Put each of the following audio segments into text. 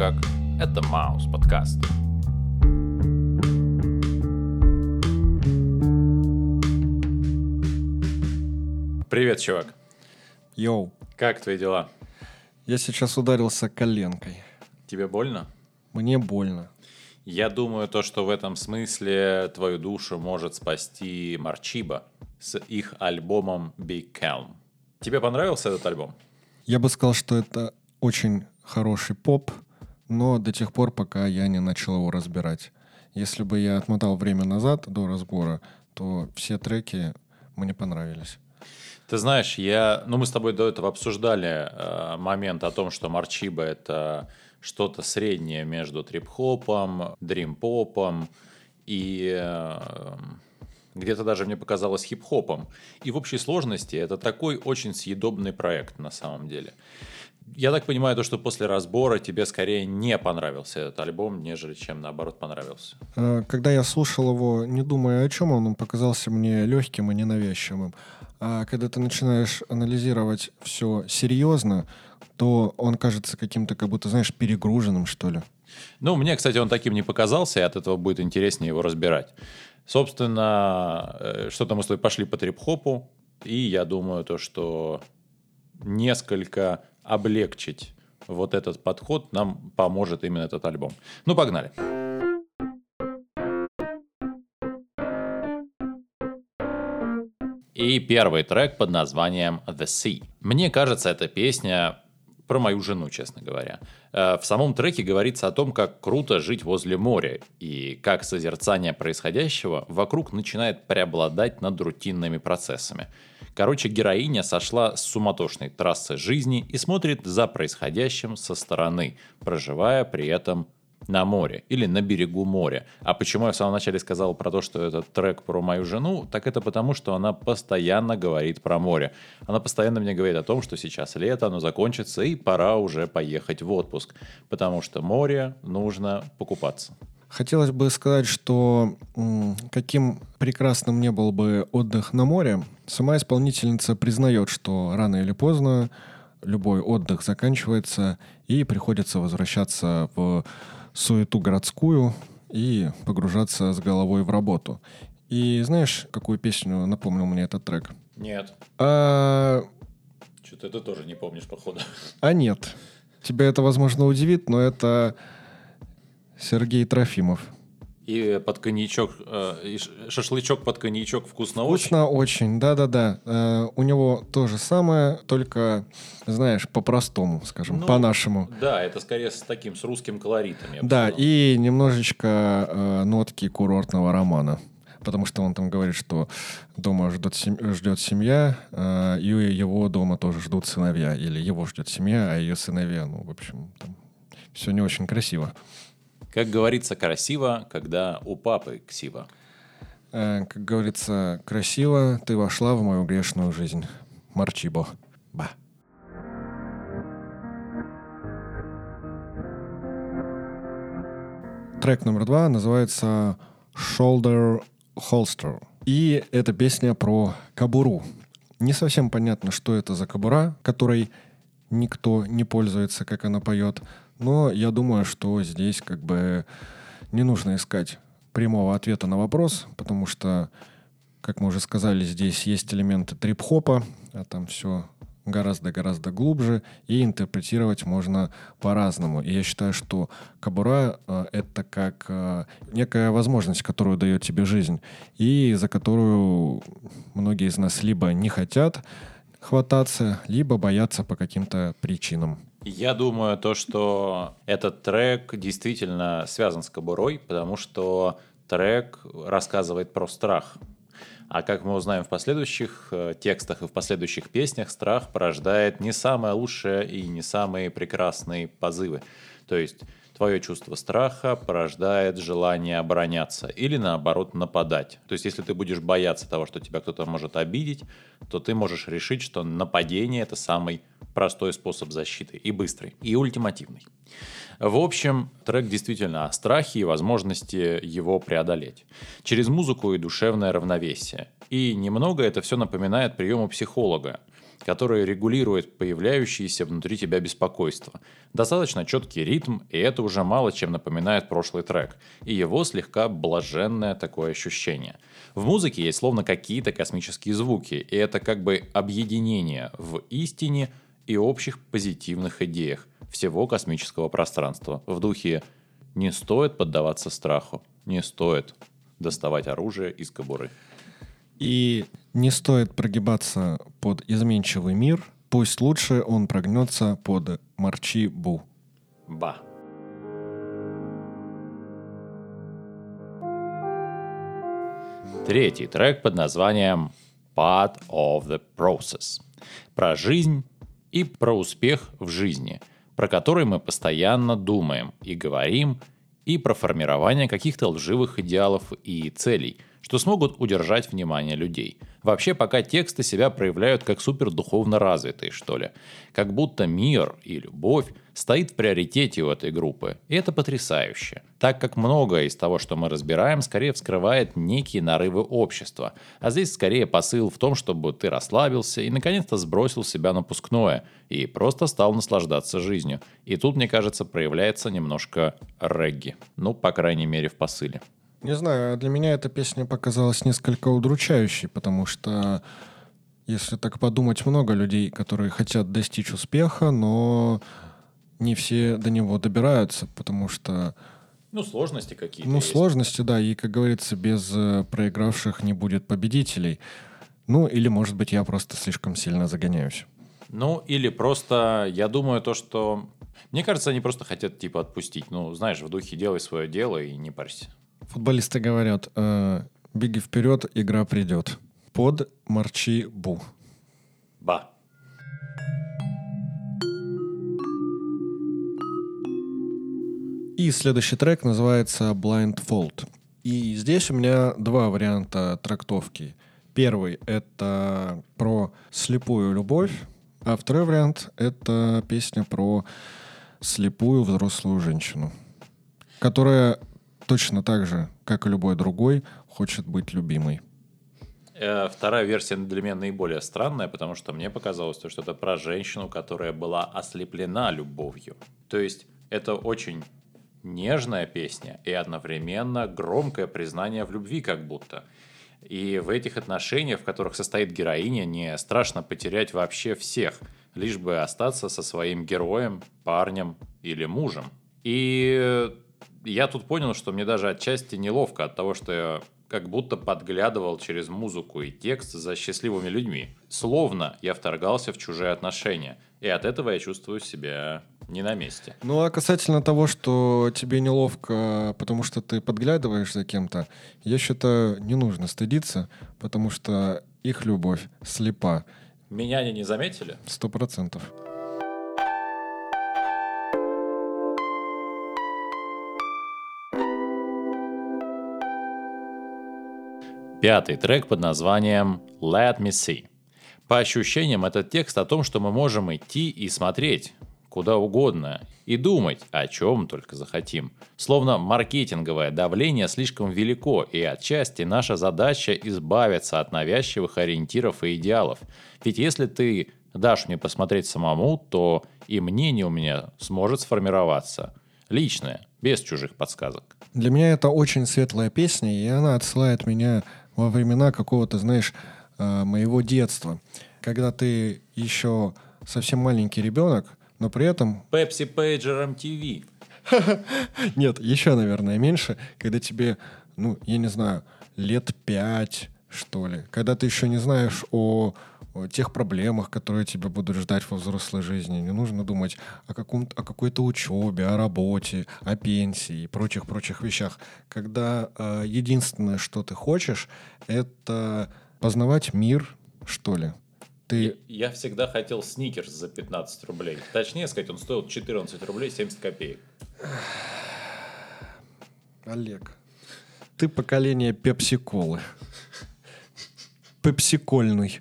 Как? Это Маус подкаст. Привет, чувак. Йоу, Как твои дела? я сейчас ударился коленкой. Тебе больно? Мне больно. Я думаю, то, что в этом смысле твою душу может спасти Марчиба с их альбомом Big Calm. Тебе понравился этот альбом? Я бы сказал, что это очень хороший поп, но до тех пор, пока я не начал его разбирать. Если бы я отмотал время назад до разбора, то все треки мне понравились. Ты знаешь, я, ну мы с тобой до этого обсуждали э, момент о том, что Марчиба это что-то среднее между трип-хопом, дрим-попом и э, где-то даже мне показалось хип-хопом. И в общей сложности это такой очень съедобный проект на самом деле. Я так понимаю, то, что после разбора тебе скорее не понравился этот альбом, нежели чем наоборот понравился. Э, Когда я слушал его, не думая о чем он, он показался мне легким и ненавязчивым. А когда ты начинаешь анализировать все серьезно, то он кажется каким-то, как будто, знаешь, перегруженным, что ли. Ну, мне, кстати, он таким не показался, и от этого будет интереснее его разбирать. Собственно, э, что-то мы с тобой пошли по трип-хопу, и я думаю, то, что несколько облегчить вот этот подход нам поможет именно этот альбом. Ну, погнали. И первый трек под названием The Sea. Мне кажется, эта песня про мою жену, честно говоря. Э, В самом треке говорится о том, как круто жить возле моря, и как созерцание происходящего вокруг начинает преобладать над рутинными процессами. Короче, героиня сошла с суматошной трассы жизни и смотрит за происходящим со стороны, проживая при этом на море или на берегу моря. А почему я в самом начале сказал про то, что этот трек про мою жену, так это потому, что она постоянно говорит про море. Она постоянно мне говорит о том, что сейчас лето, оно закончится, и пора уже поехать в отпуск, потому что море нужно покупаться. Хотелось бы сказать, что каким прекрасным не был бы отдых на море, сама исполнительница признает, что рано или поздно любой отдых заканчивается и приходится возвращаться в суету городскую и погружаться с головой в работу. И знаешь, какую песню напомнил мне этот трек? Нет, А, что-то ты тоже не помнишь, походу. а нет. Тебя это, возможно, удивит, но это Сергей Трофимов. И под коньячок, э, и шашлычок под коньячок вкусно, очень. Вкусно очень, да-да-да. Э, у него то же самое, только, знаешь, по-простому, скажем, Ну, по-нашему. Да, это скорее с таким, с русским колоритом. Да, сказал. и немножечко э, нотки курортного романа. Потому что он там говорит, что дома ждет, сем- ждет семья, э, и его дома тоже ждут сыновья. Или его ждет семья, а ее сыновья, ну, в общем, все не очень красиво. Как говорится, красиво, когда у папы ксива. Э, как говорится, красиво ты вошла в мою грешную жизнь. Марчибо. Ба. Трек номер два называется Shoulder Holster. И это песня про кобуру. Не совсем понятно, что это за кобура, которой никто не пользуется, как она поет. Но я думаю, что здесь как бы не нужно искать прямого ответа на вопрос, потому что, как мы уже сказали, здесь есть элементы трип-хопа, а там все гораздо-гораздо глубже, и интерпретировать можно по-разному. И я считаю, что кабура э, это как э, некая возможность, которую дает тебе жизнь, и за которую многие из нас либо не хотят хвататься, либо боятся по каким-то причинам. Я думаю, то, что этот трек действительно связан с кобурой, потому что трек рассказывает про страх. А как мы узнаем в последующих э, текстах и в последующих песнях, страх порождает не самое лучшее и не самые прекрасные позывы. То есть твое чувство страха порождает желание обороняться или наоборот нападать. То есть если ты будешь бояться того, что тебя кто-то может обидеть, то ты можешь решить, что нападение это самый простой способ защиты и быстрый, и ультимативный. В общем, трек действительно о страхе и возможности его преодолеть. Через музыку и душевное равновесие. И немного это все напоминает приемы психолога. Который регулирует появляющееся внутри тебя беспокойство. Достаточно четкий ритм, и это уже мало чем напоминает прошлый трек, и его слегка блаженное такое ощущение. В музыке есть словно какие-то космические звуки, и это как бы объединение в истине и общих позитивных идеях всего космического пространства в духе «не стоит поддаваться страху, не стоит доставать оружие из кобуры». И не стоит прогибаться под изменчивый мир, пусть лучше он прогнется под Марчи Бу. Ба. Третий трек под названием Part of the Process. Про жизнь и про успех в жизни, про который мы постоянно думаем и говорим, и про формирование каких-то лживых идеалов и целей – что смогут удержать внимание людей. Вообще пока тексты себя проявляют как супер духовно развитые, что ли. Как будто мир и любовь стоит в приоритете у этой группы. И это потрясающе. Так как многое из того, что мы разбираем, скорее вскрывает некие нарывы общества. А здесь скорее посыл в том, чтобы ты расслабился и наконец-то сбросил себя напускное и просто стал наслаждаться жизнью. И тут, мне кажется, проявляется немножко регги. Ну, по крайней мере, в посыле. Не знаю, для меня эта песня показалась несколько удручающей, потому что, если так подумать, много людей, которые хотят достичь успеха, но не все до него добираются, потому что... Ну, сложности какие-то Ну, есть. сложности, да, и, как говорится, без э, проигравших не будет победителей. Ну, или, может быть, я просто слишком сильно загоняюсь. Ну, или просто, я думаю, то, что... Мне кажется, они просто хотят, типа, отпустить. Ну, знаешь, в духе делай свое дело и не парься. Футболисты говорят, э, беги вперед, игра придет. Под Марчи Бу. Ба. И следующий трек называется Blindfold. И здесь у меня два варианта трактовки. Первый — это про слепую любовь, а второй вариант — это песня про слепую взрослую женщину, которая точно так же, как и любой другой, хочет быть любимой. Э, Вторая версия для меня наиболее странная, потому что мне показалось, то, что это про женщину, которая была ослеплена любовью. То есть это очень нежная песня и одновременно громкое признание в любви как будто. И в этих отношениях, в которых состоит героиня, не страшно потерять вообще всех, лишь бы остаться со своим героем, парнем или мужем. И я тут понял, что мне даже отчасти неловко от того, что я как будто подглядывал через музыку и текст за счастливыми людьми. Словно я вторгался в чужие отношения. И от этого я чувствую себя не на месте. Ну а касательно того, что тебе неловко, потому что ты подглядываешь за кем-то, я считаю, не нужно стыдиться, потому что их любовь слепа. Меня они не заметили? Сто процентов. Пятый трек под названием Let Me See. По ощущениям, этот текст о том, что мы можем идти и смотреть куда угодно и думать, о чем только захотим. Словно маркетинговое давление слишком велико, и отчасти наша задача избавиться от навязчивых ориентиров и идеалов. Ведь если ты дашь мне посмотреть самому, то и мнение у меня сможет сформироваться. Личное, без чужих подсказок. Для меня это очень светлая песня, и она отсылает меня во времена какого-то, знаешь, э, моего детства. Когда ты еще совсем маленький ребенок, но при этом... Pepsi Pager MTV. Нет, еще, наверное, меньше, когда тебе, ну, я не знаю, лет пять, что ли. Когда ты еще не знаешь о, о тех проблемах, которые тебя будут ждать во взрослой жизни. Не нужно думать о, каком о какой-то учебе, о работе, о пенсии и прочих-прочих вещах. Когда э, единственное, что ты хочешь, это познавать мир, что ли. Ты... Я всегда хотел сникерс за 15 рублей. Точнее сказать, он стоил 14 рублей 70 копеек. Олег, ты поколение пепси-колы. Пепсикольный.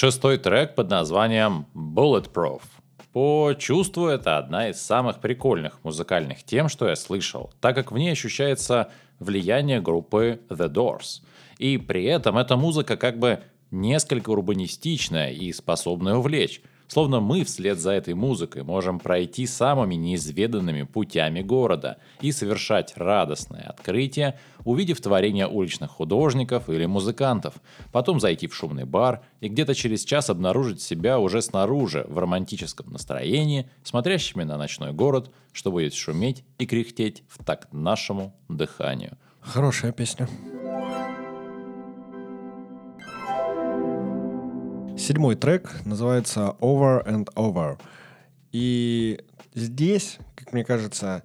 Шестой трек под названием Bulletproof. По чувству это одна из самых прикольных музыкальных тем, что я слышал, так как в ней ощущается влияние группы The Doors. И при этом эта музыка как бы несколько урбанистичная и способная увлечь. Словно мы вслед за этой музыкой можем пройти самыми неизведанными путями города и совершать радостное открытие, увидев творение уличных художников или музыкантов, потом зайти в шумный бар и где-то через час обнаружить себя уже снаружи в романтическом настроении, смотрящими на ночной город, что будет шуметь и кряхтеть в такт нашему дыханию. Хорошая песня. Седьмой трек называется Over and Over. И здесь, как мне кажется,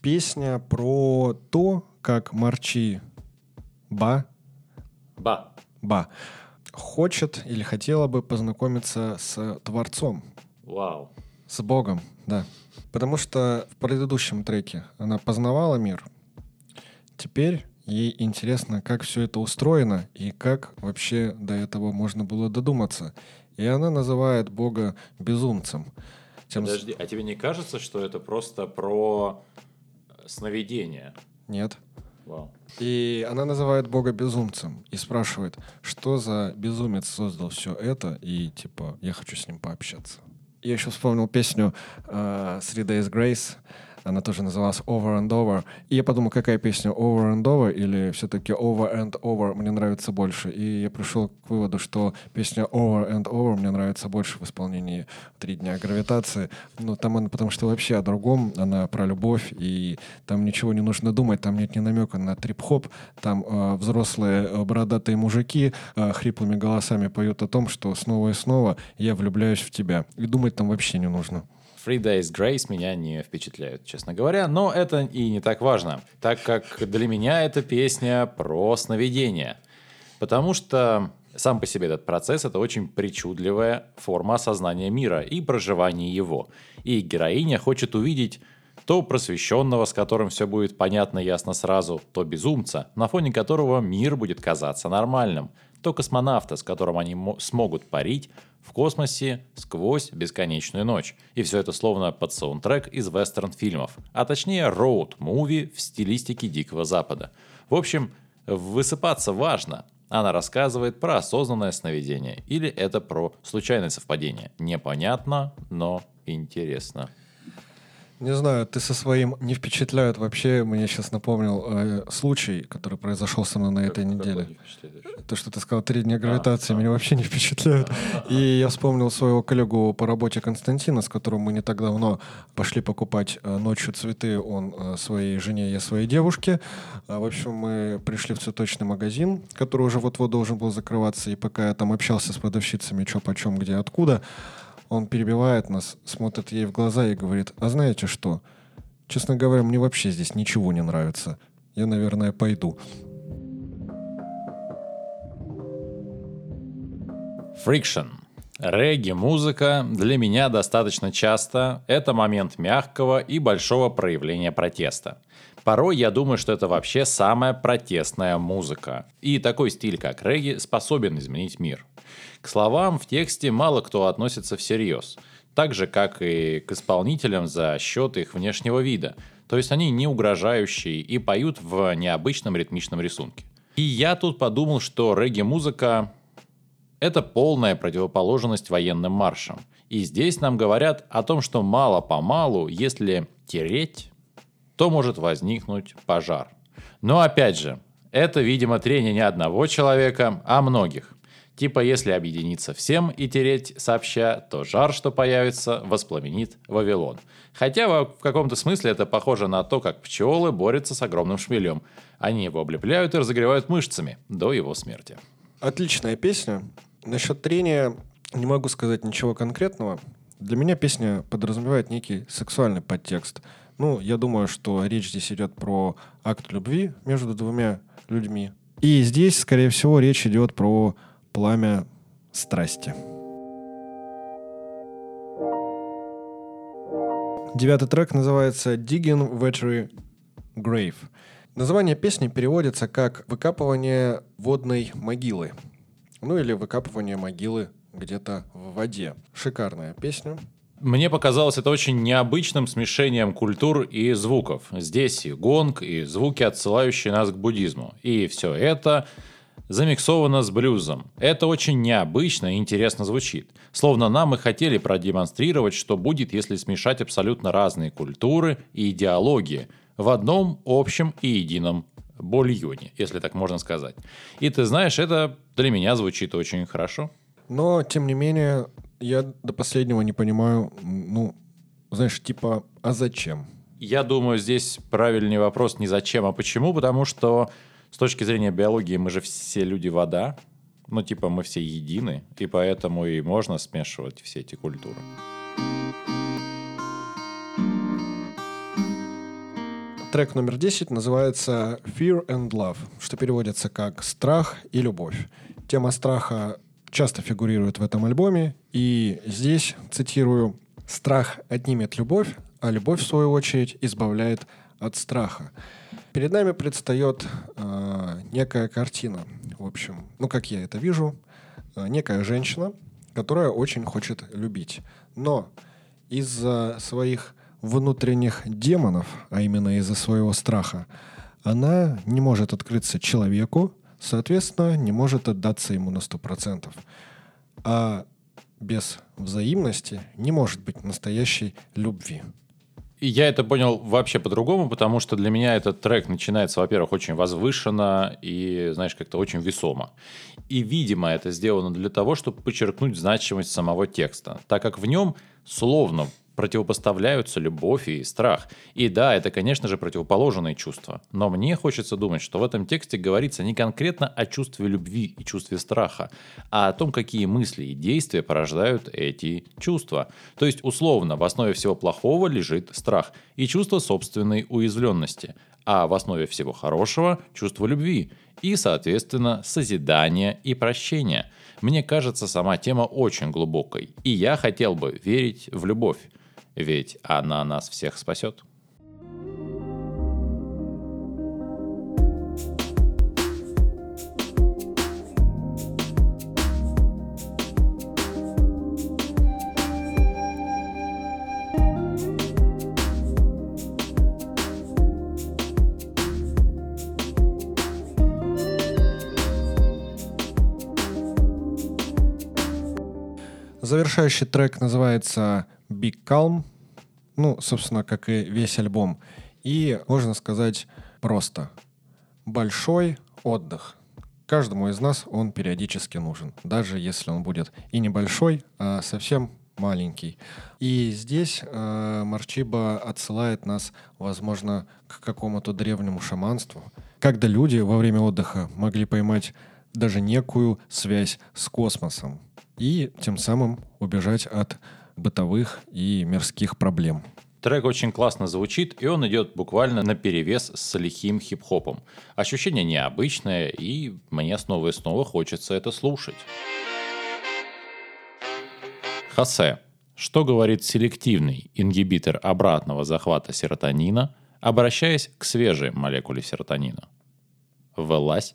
песня про то, как Марчи Ба, Ба. Ба хочет или хотела бы познакомиться с Творцом, Вау. с Богом, да. Потому что в предыдущем треке она познавала мир. Теперь ей интересно, как все это устроено и как вообще до этого можно было додуматься. И она называет Бога безумцем. Тем Подожди, а тебе не кажется, что это просто про сновидение? Нет. Вау. И она называет Бога безумцем и спрашивает, что за безумец создал все это, и типа, я хочу с ним пообщаться. Я еще вспомнил песню э, Three Days Grace, она тоже называлась Over and Over. И я подумал, какая песня Over and Over или все-таки Over and Over мне нравится больше. И я пришел к выводу, что песня Over and Over мне нравится больше в исполнении «Три дня гравитации». Ну, там она потому что вообще о другом, она про любовь, и там ничего не нужно думать, там нет ни намека на трип-хоп, там э, взрослые э, бородатые мужики э, хриплыми голосами поют о том, что снова и снова я влюбляюсь в тебя. И думать там вообще не нужно. Three Days Grace меня не впечатляют, честно говоря, но это и не так важно, так как для меня эта песня про сновидение. Потому что сам по себе этот процесс — это очень причудливая форма осознания мира и проживания его. И героиня хочет увидеть то просвещенного, с которым все будет понятно ясно сразу, то безумца, на фоне которого мир будет казаться нормальным, то космонавта, с которым они мо- смогут парить в космосе сквозь бесконечную ночь. И все это словно под саундтрек из вестерн-фильмов, а точнее роуд-муви в стилистике Дикого Запада. В общем, высыпаться важно. Она рассказывает про осознанное сновидение. Или это про случайное совпадение. Непонятно, но интересно. Не знаю, ты со своим не впечатляют вообще. Мне сейчас напомнил э, случай, который произошел со мной на этой неделе. То, что ты сказал, три дня гравитации, меня вообще не впечатляют. И я вспомнил своего коллегу по работе Константина, с которым мы не так давно пошли покупать э, ночью цветы. Он э, своей жене, я своей девушке. А, В общем, мы пришли в цветочный магазин, который уже вот-вот должен был закрываться. И пока я там общался с продавщицами, что почем, где, откуда, он перебивает нас, смотрит ей в глаза и говорит, а знаете что? Честно говоря, мне вообще здесь ничего не нравится. Я, наверное, пойду. Friction. Регги-музыка для меня достаточно часто это момент мягкого и большого проявления протеста. Порой я думаю, что это вообще самая протестная музыка. И такой стиль, как регги, способен изменить мир. К словам в тексте мало кто относится всерьез. Так же, как и к исполнителям за счет их внешнего вида. То есть они не угрожающие и поют в необычном ритмичном рисунке. И я тут подумал, что регги-музыка это полная противоположность военным маршам. И здесь нам говорят о том, что мало-помалу, если тереть, то может возникнуть пожар. Но опять же, это, видимо, трение не одного человека, а многих. Типа, если объединиться всем и тереть сообща, то жар, что появится, воспламенит Вавилон. Хотя в каком-то смысле это похоже на то, как пчелы борются с огромным шмелем. Они его облепляют и разогревают мышцами до его смерти. Отличная песня. Насчет трения не могу сказать ничего конкретного. Для меня песня подразумевает некий сексуальный подтекст. Ну, я думаю, что речь здесь идет про акт любви между двумя людьми. И здесь, скорее всего, речь идет про пламя страсти. Девятый трек называется «Digging Watery Grave». Название песни переводится как «выкапывание водной могилы». Ну или «выкапывание могилы где-то в воде». Шикарная песня. Мне показалось это очень необычным смешением культур и звуков. Здесь и гонг, и звуки, отсылающие нас к буддизму. И все это замиксовано с блюзом. Это очень необычно и интересно звучит. Словно нам и хотели продемонстрировать, что будет, если смешать абсолютно разные культуры и идеологии в одном общем и едином бульоне, если так можно сказать. И ты знаешь, это для меня звучит очень хорошо. Но, тем не менее, я до последнего не понимаю, ну, знаешь, типа, а зачем? Я думаю, здесь правильный вопрос не зачем, а почему, потому что с точки зрения биологии мы же все люди вода, ну, типа, мы все едины, и поэтому и можно смешивать все эти культуры. Трек номер 10 называется Fear and Love, что переводится как «Страх и любовь». Тема страха часто фигурирует в этом альбоме, и здесь, цитирую, «Страх отнимет любовь, а любовь, в свою очередь, избавляет от страха». Перед нами предстает э, некая картина, в общем, ну, как я это вижу, э, некая женщина, которая очень хочет любить, но из-за своих внутренних демонов, а именно из-за своего страха, она не может открыться человеку, соответственно, не может отдаться ему на 100%. А без взаимности не может быть настоящей любви. Я это понял вообще по-другому, потому что для меня этот трек начинается, во-первых, очень возвышенно и, знаешь, как-то очень весомо. И, видимо, это сделано для того, чтобы подчеркнуть значимость самого текста, так как в нем словно противопоставляются любовь и страх. И да, это, конечно же, противоположные чувства. Но мне хочется думать, что в этом тексте говорится не конкретно о чувстве любви и чувстве страха, а о том, какие мысли и действия порождают эти чувства. То есть, условно, в основе всего плохого лежит страх и чувство собственной уязвленности, а в основе всего хорошего – чувство любви и, соответственно, созидания и прощения. Мне кажется, сама тема очень глубокой, и я хотел бы верить в любовь ведь она нас всех спасет. Завершающий трек называется Big Calm. Ну, собственно, как и весь альбом. И, можно сказать, просто. Большой отдых. Каждому из нас он периодически нужен. Даже если он будет и небольшой, а совсем маленький. И здесь э, Марчиба отсылает нас, возможно, к какому-то древнему шаманству, когда люди во время отдыха могли поймать даже некую связь с космосом и тем самым убежать от бытовых и мирских проблем. Трек очень классно звучит, и он идет буквально на перевес с лихим хип-хопом. Ощущение необычное, и мне снова и снова хочется это слушать. Хосе. Что говорит селективный ингибитор обратного захвата серотонина, обращаясь к свежей молекуле серотонина? Вылазь.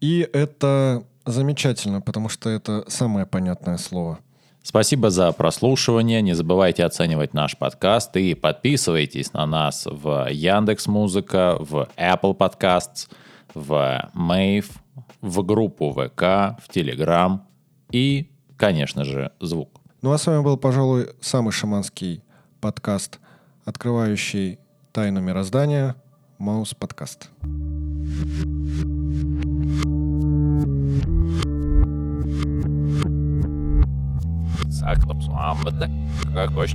И это замечательно, потому что это самое понятное слово – Спасибо за прослушивание. Не забывайте оценивать наш подкаст и подписывайтесь на нас в Яндекс Музыка, в Apple Podcasts, в Mave, в группу ВК, в Telegram и, конечно же, звук. Ну а с вами был, пожалуй, самый шаманский подкаст, открывающий тайну мироздания, Маус подкаст. Saklaps, Aklams Muhammed Karakoç